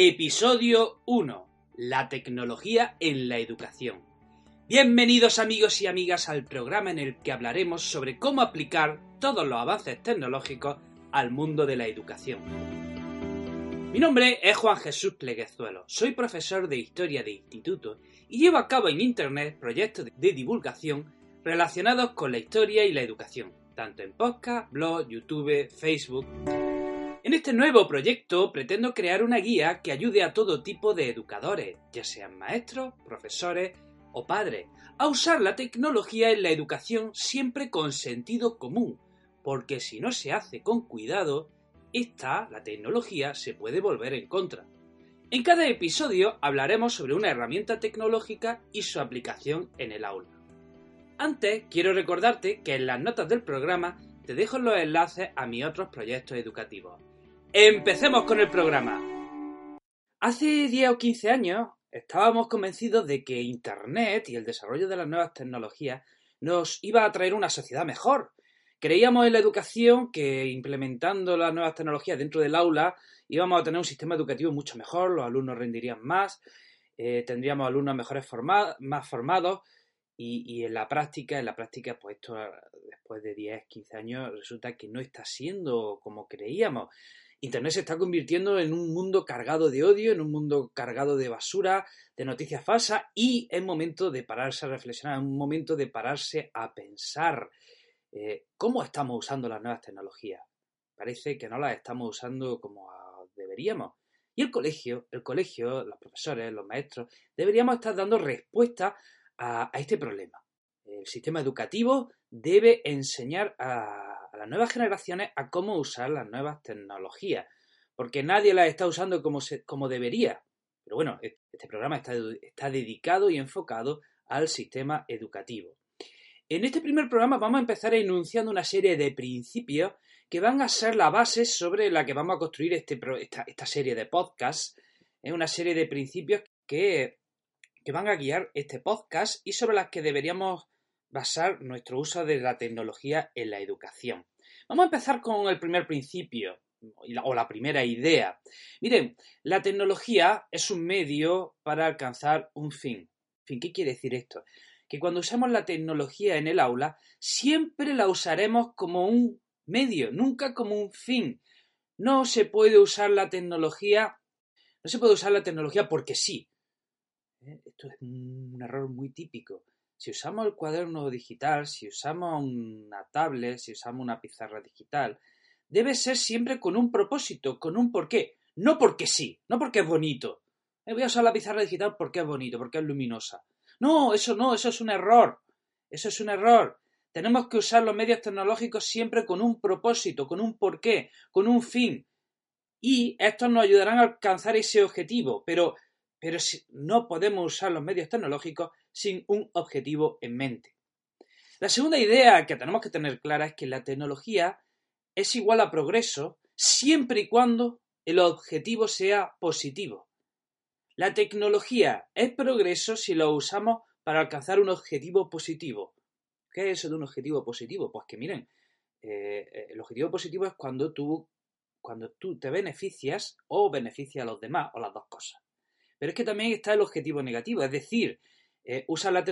Episodio 1. La tecnología en la educación. Bienvenidos amigos y amigas al programa en el que hablaremos sobre cómo aplicar todos los avances tecnológicos al mundo de la educación. Mi nombre es Juan Jesús Pleguezuelo, soy profesor de Historia de Instituto y llevo a cabo en Internet proyectos de divulgación relacionados con la historia y la educación, tanto en podcast, blog, YouTube, Facebook. En este nuevo proyecto pretendo crear una guía que ayude a todo tipo de educadores, ya sean maestros, profesores o padres, a usar la tecnología en la educación siempre con sentido común, porque si no se hace con cuidado, esta, la tecnología, se puede volver en contra. En cada episodio hablaremos sobre una herramienta tecnológica y su aplicación en el aula. Antes, quiero recordarte que en las notas del programa te dejo los enlaces a mis otros proyectos educativos. ¡Empecemos con el programa! Hace 10 o 15 años estábamos convencidos de que Internet y el desarrollo de las nuevas tecnologías nos iba a traer una sociedad mejor, Creíamos en la educación que implementando las nuevas tecnologías dentro del aula íbamos a tener un sistema educativo mucho mejor, los alumnos rendirían más, eh, tendríamos alumnos mejores más formados y, en la práctica, en la práctica, pues esto después de 10, 15 años resulta que no está siendo como creíamos. Internet se está convirtiendo en un mundo cargado de odio, en un mundo cargado de basura, de noticias falsas y es momento de pararse a reflexionar, es momento de pararse a pensar. Eh, ¿Cómo estamos usando las nuevas tecnologías? Parece que no las estamos usando como deberíamos. Y el colegio, el colegio, los profesores, los maestros, deberíamos estar dando respuesta a, este problema. El sistema educativo debe enseñar a, las nuevas generaciones a cómo usar las nuevas tecnologías, porque nadie las está usando como, como debería. Pero bueno, este programa está dedicado y enfocado al sistema educativo. En este primer programa vamos a empezar enunciando una serie de principios que van a ser la base sobre la que vamos a construir este esta, serie de podcasts. Es una serie de principios que, que van a guiar este podcast y sobre las que deberíamos basar nuestro uso de la tecnología en la educación. Vamos a empezar con el primer principio o la primera idea. Miren, la tecnología es un medio para alcanzar un fin. fin ¿Qué quiere decir esto? que cuando usamos la tecnología en el aula, siempre la usaremos como un medio, nunca como un fin. No se puede usar la tecnología, no se puede usar la tecnología porque sí. ¿Eh? Esto es un error muy típico. Si usamos el cuaderno digital, si usamos una tablet, si usamos una pizarra digital, debe ser siempre con un propósito, con un porqué. No porque sí, no porque es bonito. Eh, voy a usar la pizarra digital porque es bonito, porque es luminosa. No, eso no, eso es un error. Eso es un error. Tenemos que usar los medios tecnológicos siempre con un propósito, con un porqué, con un fin. Y estos nos ayudarán a alcanzar ese objetivo, pero, pero no podemos usar los medios tecnológicos sin un objetivo en mente. La segunda idea que tenemos que tener clara es que la tecnología es igual a progreso siempre y cuando el objetivo sea positivo. La tecnología es progreso si lo usamos para alcanzar un objetivo positivo. ¿Qué es eso de un objetivo positivo? Pues que miren, eh, eh, el objetivo positivo es cuando tú, cuando tú te beneficias o beneficias a los demás, o las dos cosas. Pero es que también está el objetivo negativo, es decir, eh, usa, la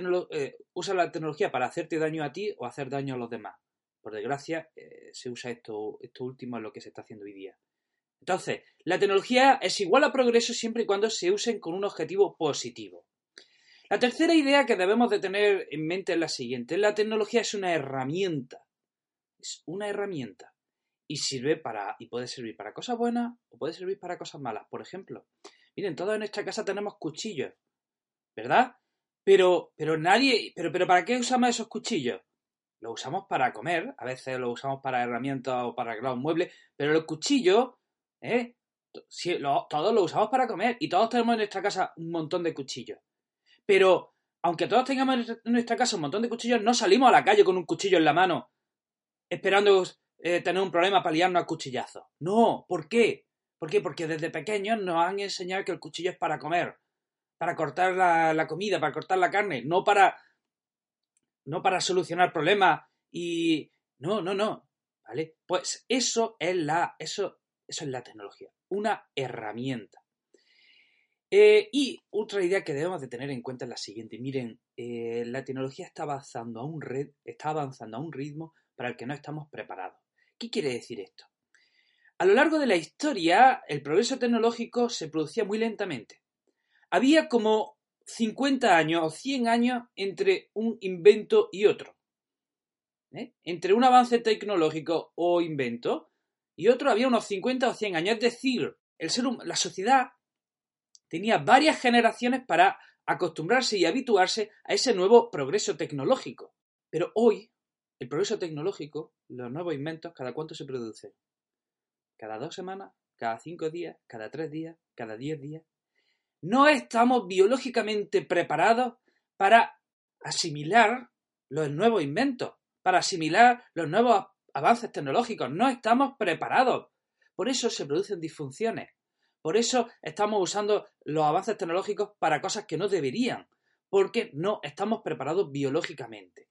usa, la tecnología para hacerte daño a ti o hacer daño a los demás. Por desgracia, se usa esto, esto último en lo que se está haciendo hoy día. Entonces, la tecnología es igual a progreso siempre y cuando se usen con un objetivo positivo. La tercera idea que debemos de tener en mente es la siguiente. La tecnología es una herramienta. Es una herramienta. Y sirve para, y puede servir para cosas buenas o puede servir para cosas malas. Por ejemplo, miren, todos en nuestra casa tenemos cuchillos, ¿verdad? Pero, pero nadie, pero, pero ¿para qué usamos esos cuchillos? Los usamos para comer, a veces los usamos para herramientas o para arreglar un mueble, pero el cuchillo ¿eh? todos lo usamos para comer y todos tenemos en nuestra casa un montón de cuchillos. Pero, aunque todos tengamos en nuestra casa un montón de cuchillos, no salimos a la calle con un cuchillo en la mano esperando eh, tener un problema para liarnos a cuchillazos. No, ¿por qué? ¿Por qué? Porque desde pequeños nos han enseñado que el cuchillo es para comer, para cortar la, comida, para cortar la carne, no para, no para solucionar problemas y... No, no, no. ¿Vale? Pues eso es la, eso, eso es la tecnología, una herramienta. Eh, y otra idea que debemos de tener en cuenta es la siguiente. Miren, eh, la tecnología está avanzando, a un red, está avanzando a un ritmo para el que no estamos preparados. ¿Qué quiere decir esto? A lo largo de la historia, el progreso tecnológico se producía muy lentamente. Había como 50 años o 100 años entre un invento y otro. ¿Eh? Entre un avance tecnológico o invento y otro había unos 50 o 100 años. Es decir, la sociedad tenía varias generaciones para acostumbrarse y habituarse a ese nuevo progreso tecnológico. Pero hoy el progreso tecnológico, los nuevos inventos, ¿cada cuánto se producen? ¿Cada dos semanas? ¿Cada cinco días? ¿Cada tres días? ¿Cada diez días? No estamos biológicamente preparados para asimilar los nuevos inventos, para asimilar los nuevos avances tecnológicos. No estamos preparados. Por eso se producen disfunciones. Por eso estamos usando los avances tecnológicos para cosas que no deberían, porque no estamos preparados biológicamente.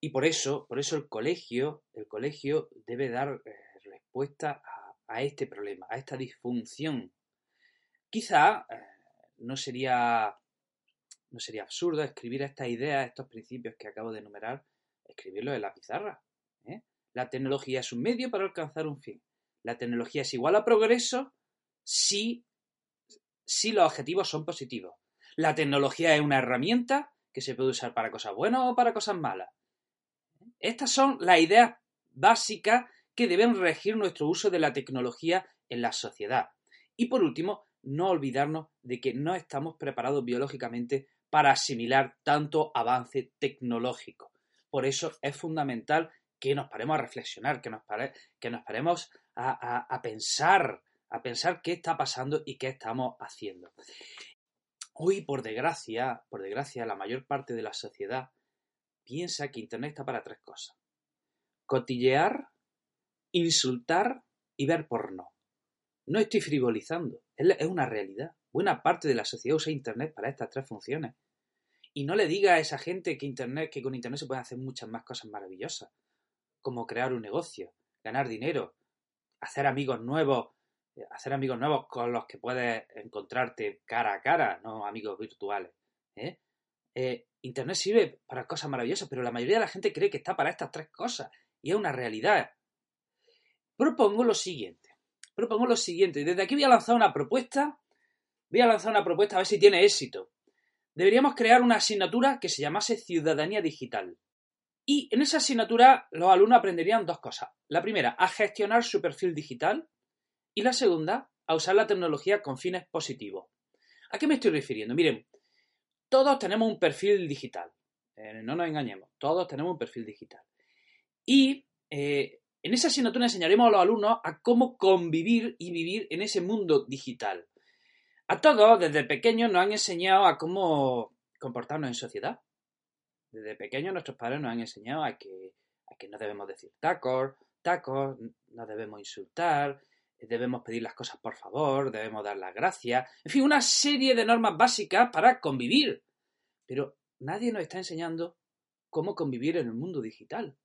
Y por eso, por eso el colegio, el colegio debe dar eh, respuesta a, este problema, a esta disfunción. Quizá eh, no sería no sería absurdo escribir estas ideas, estos principios que acabo de enumerar, escribirlos en la pizarra. ¿eh? La tecnología es un medio para alcanzar un fin. La tecnología es igual a progreso si, si los objetivos son positivos. La tecnología es una herramienta que se puede usar para cosas buenas o para cosas malas. Estas son las ideas básicas que deben regir nuestro uso de la tecnología en la sociedad. Y por último, no olvidarnos de que no estamos preparados biológicamente para asimilar tanto avance tecnológico. Por eso es fundamental que nos paremos a reflexionar, que nos, que nos paremos a, a pensar, a pensar qué está pasando y qué estamos haciendo. Hoy, por desgracia, por desgracia, la mayor parte de la sociedad piensa que Internet está para tres cosas. Cotillear, insultar y ver porno. No estoy frivolizando, es una realidad. Buena parte de la sociedad usa Internet para estas tres funciones. Y no le diga a esa gente que Internet, que con Internet se pueden hacer muchas más cosas maravillosas, como crear un negocio, ganar dinero, hacer amigos nuevos, eh, hacer amigos nuevos con los que puedes encontrarte cara a cara, no amigos virtuales. ¿eh? Eh, Internet sirve para cosas maravillosas, pero la mayoría de la gente cree que está para estas tres cosas. Y es una realidad. Propongo lo siguiente. Propongo lo siguiente. Desde aquí voy a lanzar una propuesta. Voy a lanzar una propuesta a ver si tiene éxito. Deberíamos crear una asignatura que se llamase Ciudadanía Digital. Y en esa asignatura los alumnos aprenderían dos cosas. La primera, a gestionar su perfil digital. Y la segunda, a usar la tecnología con fines positivos. ¿A qué me estoy refiriendo? Miren, todos tenemos un perfil digital. Eh, no nos engañemos, todos tenemos un perfil digital. Y eh, en esa asignatura enseñaremos a los alumnos a cómo convivir y vivir en ese mundo digital. A todos, desde pequeños, nos han enseñado a cómo comportarnos en sociedad. Desde pequeños nuestros padres nos han enseñado a que, a que no debemos decir tacos, tacos, no debemos insultar, debemos pedir las cosas por favor, debemos dar las gracias, en fin, una serie de normas básicas para convivir. Pero nadie nos está enseñando cómo convivir en el mundo digital.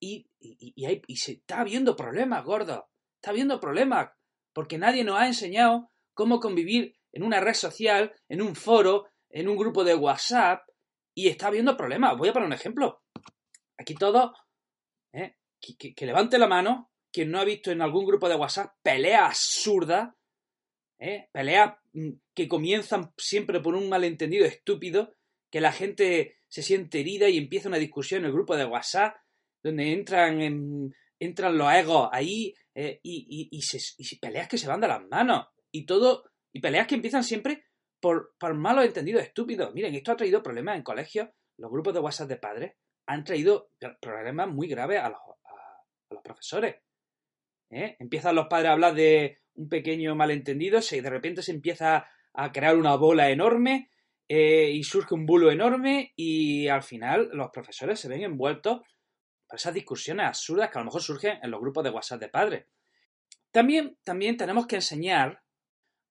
Y, y, se está habiendo problemas, gordo. Está habiendo problemas. Porque nadie nos ha enseñado cómo convivir en una red social, en un foro, en un grupo de WhatsApp. Y está habiendo problemas. Voy a poner un ejemplo. Aquí todo, ¿eh? que levante la mano quien no ha visto en algún grupo de WhatsApp peleas absurdas, ¿eh? peleas mm, que comienzan siempre por un malentendido estúpido, que la gente se siente herida y empieza una discusión en el grupo de WhatsApp, donde entran, entran los egos ahí eh, y, y, peleas que se van de las manos. Y todo, y peleas que empiezan siempre por, por malos entendidos estúpidos. Miren, esto ha traído problemas en colegios. Los grupos de WhatsApp de padres han traído problemas muy graves a los, a los profesores. ¿eh? Empiezan los padres a hablar de un pequeño malentendido, se, de repente se empieza a crear una bola enorme eh, y surge un bulo enorme y al final los profesores se ven envueltos por esas discusiones absurdas que a lo mejor surgen en los grupos de WhatsApp de padres. También, también tenemos que enseñar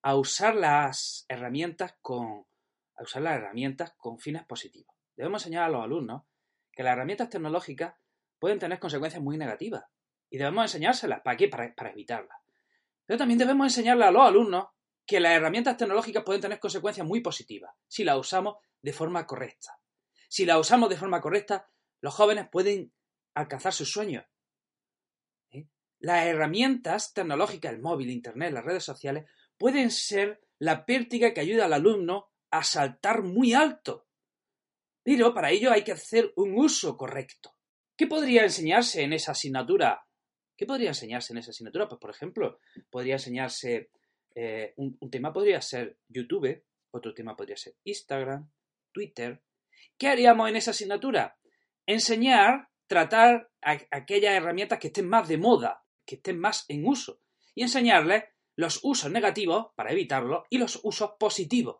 a usar las herramientas con a usar las herramientas con fines positivos. Debemos enseñar a los alumnos que las herramientas tecnológicas pueden tener consecuencias muy negativas y debemos enseñárselas. ¿Para qué? Para, para evitarlas. Pero también debemos enseñarle a los alumnos que las herramientas tecnológicas pueden tener consecuencias muy positivas si las usamos de forma correcta. Si las usamos de forma correcta, los jóvenes pueden alcanzar sus sueños. ¿Eh? Las herramientas tecnológicas, el móvil, Internet, las redes sociales, pueden ser la pértiga que ayuda al alumno a saltar muy alto. Pero para ello hay que hacer un uso correcto. ¿Qué podría enseñarse en esa asignatura? ¿Qué podría enseñarse en esa asignatura? Pues, por ejemplo, podría enseñarse eh, un, tema podría ser YouTube, otro tema podría ser Instagram, Twitter. ¿Qué haríamos en esa asignatura? Enseñar, tratar aquellas herramientas que estén más de moda, que estén más en uso, y enseñarles los usos negativos para evitarlos y los usos positivos.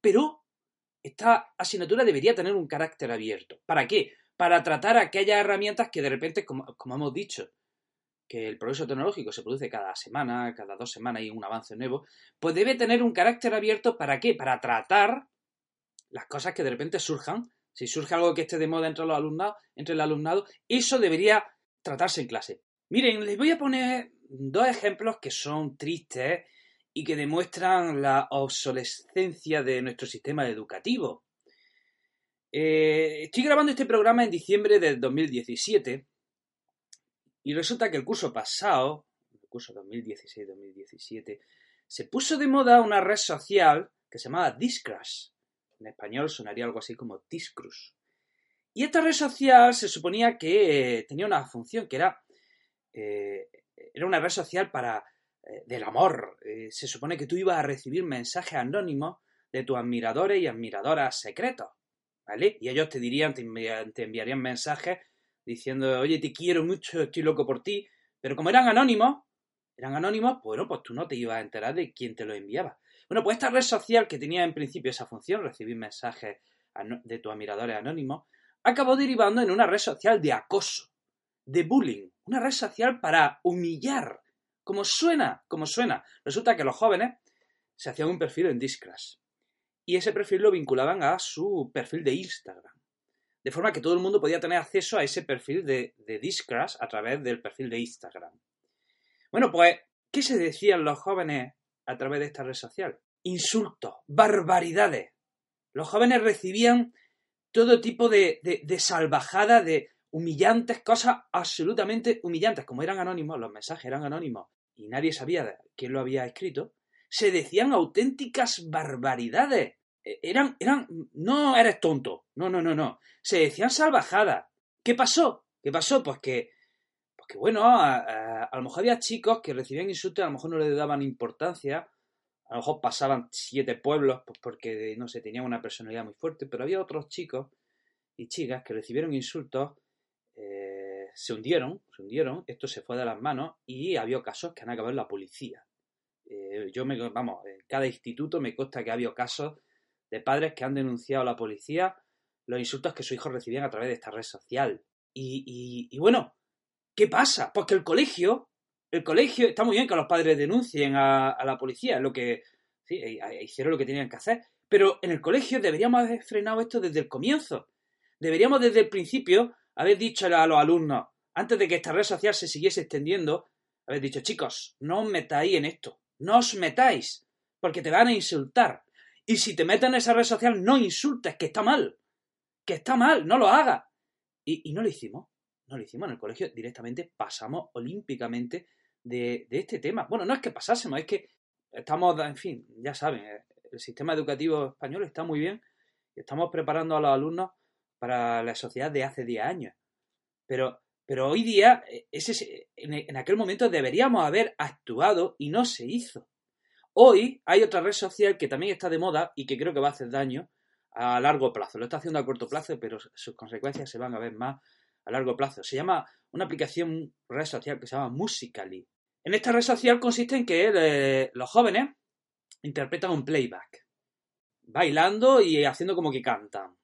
Pero esta asignatura debería tener un carácter abierto. ¿Para qué? Para tratar aquellas herramientas que de repente, como hemos dicho, que el progreso tecnológico se produce cada semana, cada dos semanas y un avance nuevo, pues debe tener un carácter abierto para qué? Para tratar las cosas que de repente surjan. Si surge algo que esté de moda entre los alumnados, entre el alumnado, eso debería tratarse en clase. Miren, les voy a poner dos ejemplos que son tristes y que demuestran la obsolescencia de nuestro sistema educativo. Eh, estoy grabando este programa en diciembre del 2017 y resulta que el curso pasado, el curso 2016-2017, se puso de moda una red social que se llamaba Discrash. En español sonaría algo así como Discrus. Y esta red social se suponía que eh, tenía una función que era, eh, era una red social para eh, del amor. se supone que tú ibas a recibir mensajes anónimos de tus admiradores y admiradoras secretos. ¿Vale? Y ellos te dirían, te enviarían mensajes diciendo, oye, te quiero mucho, estoy loco por ti, pero como eran anónimos, eran anónimos, bueno, pues tú no te ibas a enterar de quién te lo enviaba. Bueno, pues esta red social que tenía en principio esa función, recibir mensajes de tus admiradores anónimos, acabó derivando en una red social de acoso, de bullying, una red social para humillar, como suena, como suena. Resulta que los jóvenes se hacían un perfil en Discrash y ese perfil lo vinculaban a su perfil de Instagram de forma que todo el mundo podía tener acceso a ese perfil de, de Discrash a través del perfil de Instagram. Bueno, pues, ¿qué se decían los jóvenes a través de esta red social? Insultos, barbaridades. Los jóvenes recibían todo tipo de, de, salvajadas, de humillantes, cosas absolutamente humillantes. Como eran anónimos, los mensajes eran anónimos y nadie sabía quién lo había escrito, se decían auténticas barbaridades. E-, eran, eran, no eres tonto, no, no, no, no, se decían salvajadas. ¿Qué pasó? ¿Qué pasó? Pues que, pues que bueno, a, lo mejor había chicos que recibían insultos, a lo mejor no le daban importancia, a lo mejor pasaban siete pueblos pues porque, no sé, tenían una personalidad muy fuerte, pero había otros chicos y chicas que recibieron insultos, eh, se hundieron, se hundieron, esto se fue de las manos y había casos que han acabado en la policía. Eh, yo me, vamos, en cada instituto me consta que ha habido casos de padres que han denunciado a la policía los insultos que sus hijos recibían a través de esta red social. Y, bueno, ¿qué pasa? Pues que el colegio, el colegio, está muy bien que los padres denuncien a, la policía, lo que sí, eh, eh, hicieron lo que tenían que hacer, pero en el colegio deberíamos haber frenado esto desde el comienzo. Deberíamos desde el principio haber dicho a los alumnos, antes de que esta red social se siguiese extendiendo, haber dicho, chicos, no os metáis en esto, no os metáis, porque te van a insultar. Y si te metes en esa red social, no insultes, que está mal. Que está mal, no lo hagas. Y, no lo hicimos. No lo hicimos en el colegio. Directamente pasamos olímpicamente de, este tema. Bueno, no es que pasásemos, es que estamos, en fin, ya saben, eh, el sistema educativo español está muy bien. Estamos preparando a los alumnos para la sociedad de hace 10 años. Pero, pero hoy día, eh, ese, en aquel momento deberíamos haber actuado y no se hizo. Hoy hay otra red social que también está de moda y que creo que va a hacer daño a largo plazo. Lo está haciendo a corto plazo, pero sus consecuencias se van a ver más a largo plazo. Se llama una aplicación red social que se llama Musically. En esta red social consiste en que eh, los jóvenes interpretan un playback, bailando y haciendo como que cantan.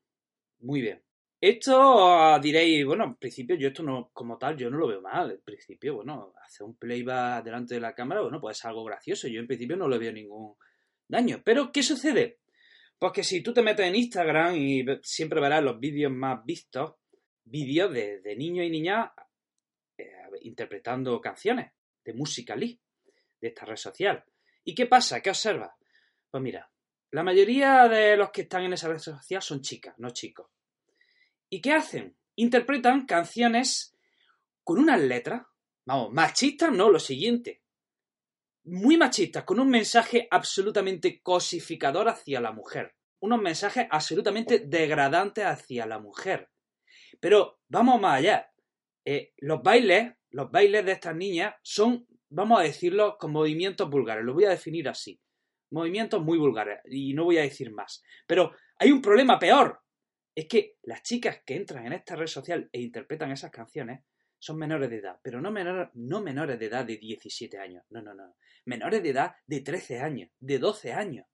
Muy bien. Esto ah, diréis, bueno, en principio yo esto no, como tal, yo no lo veo mal. En principio, bueno, hacer un playback delante de la cámara, bueno, pues es algo gracioso. Yo en principio no le veo ningún daño. Pero, ¿qué sucede? Pues que si tú te metes en Instagram y siempre verás los vídeos más vistos, vídeos de, niños y niñas eh, interpretando canciones de Musical.ly, de esta red social. ¿Y qué pasa? ¿Qué observas? Pues mira, la mayoría de los que están en esa red social son chicas, no chicos. ¿Y qué hacen? Interpretan canciones con unas letras, vamos, machistas, no, lo siguiente. Muy machistas, con un mensaje absolutamente cosificador hacia la mujer. Unos mensajes absolutamente degradantes hacia la mujer. Pero vamos más allá. Eh, los bailes, los bailes de estas niñas son, vamos a decirlo, con movimientos vulgares. Lo voy a definir así. Movimientos muy vulgares. Y no voy a decir más. Pero hay un problema peor es que las chicas que entran en esta red social e interpretan esas canciones son menores de edad, pero no, no menores de edad de 17 años, no, no, no, menores de edad de 13 años, de 12 años.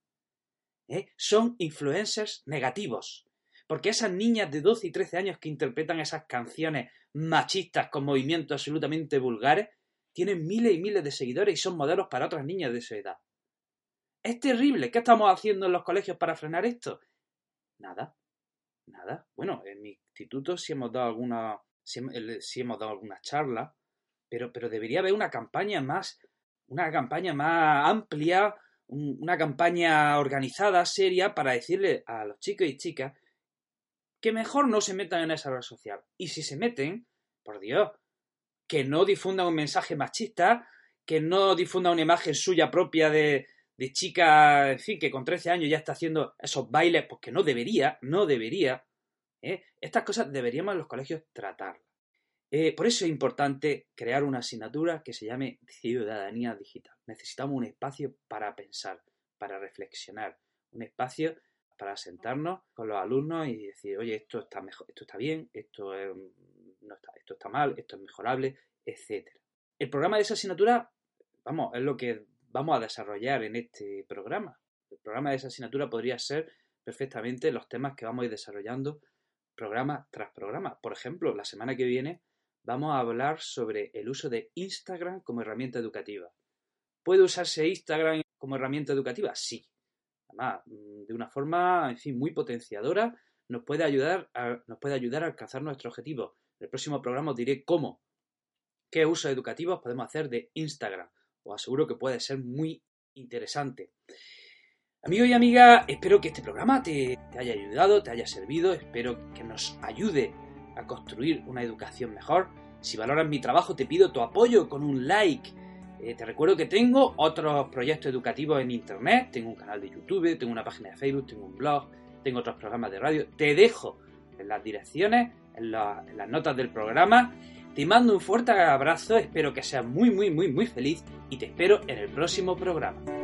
¿eh? Son influencers negativos, porque esas niñas de 12 y 13 años que interpretan esas canciones machistas con movimientos absolutamente vulgares, tienen miles y miles de seguidores y son modelos para otras niñas de esa edad. Es terrible. ¿Qué estamos haciendo en los colegios para frenar esto? Nada. Nada. Bueno, en mi instituto sí hemos dado alguna, sí, hemos dado algunas charlas, pero, pero debería haber una campaña más, una campaña más amplia, una campaña organizada, seria, para decirle a los chicos y chicas que mejor no se metan en esa red social. Y si se meten, por Dios, que no difundan un mensaje machista, que no difundan una imagen suya propia de, de chica, en fin, que con 13 años ya está haciendo esos bailes, porque no debería, no debería. ¿eh? Estas cosas deberíamos en los colegios tratarlas. Eh, por eso es importante crear una asignatura que se llame ciudadanía digital. Necesitamos un espacio para pensar, para reflexionar, un espacio para sentarnos con los alumnos y decir, oye, esto está mejor, esto está bien, esto, no está, esto está mal, esto es mejorable, etc. El programa de esa asignatura, vamos, es lo que vamos a desarrollar en este programa. El programa de esa asignatura podría ser perfectamente los temas que vamos a ir desarrollando programa tras programa. Por ejemplo, la semana que viene vamos a hablar sobre el uso de Instagram como herramienta educativa. ¿Puede usarse Instagram como herramienta educativa? Sí. Mm, de una forma, en fin, muy potenciadora, nos puede ayudar a, nos puede ayudar a alcanzar nuestro objetivo. En el próximo programa os diré cómo, qué usos educativos podemos hacer de Instagram os aseguro que puede ser muy interesante. Amigo y amiga, espero que este programa te, haya ayudado, te haya servido, espero que nos ayude a construir una educación mejor. Si valoras mi trabajo, te pido tu apoyo con un like. Eh, te recuerdo que tengo otros proyectos educativos en Internet, tengo un canal de YouTube, tengo una página de Facebook, tengo un blog, tengo otros programas de radio. Te dejo en las direcciones, en las notas del programa te mando un fuerte abrazo, espero que seas muy, muy, muy, muy feliz y te espero en el próximo programa.